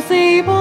see.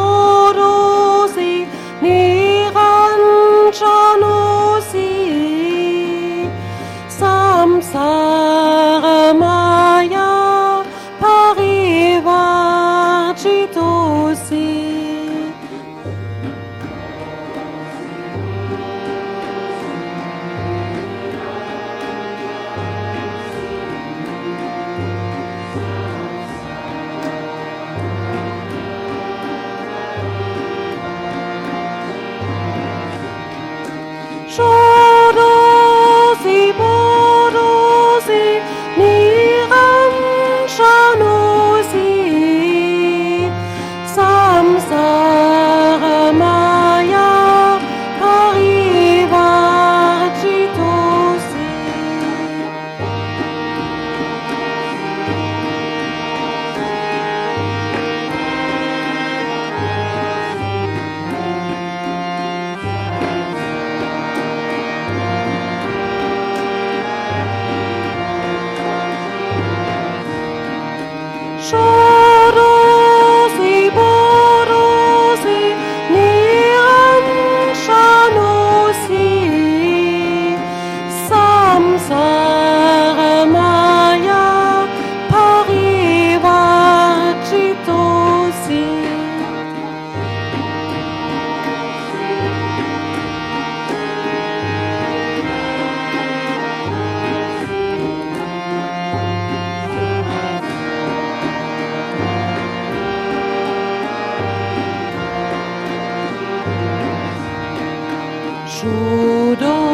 主动